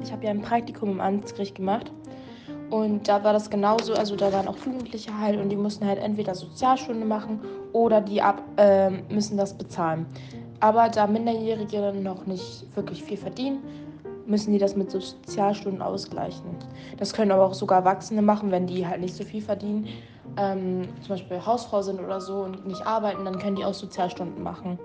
ich habe ja ein Praktikum im Amtsgericht gemacht. Und da war das genauso, also da waren auch Jugendliche halt und die mussten halt entweder Sozialstunde machen oder die ab, äh, müssen das bezahlen. Aber da Minderjährige noch nicht wirklich viel verdienen, müssen die das mit Sozialstunden ausgleichen. Das können aber auch sogar Erwachsene machen, wenn die halt nicht so viel verdienen. Ähm, zum Beispiel Hausfrau sind oder so und nicht arbeiten, dann können die auch Sozialstunden machen.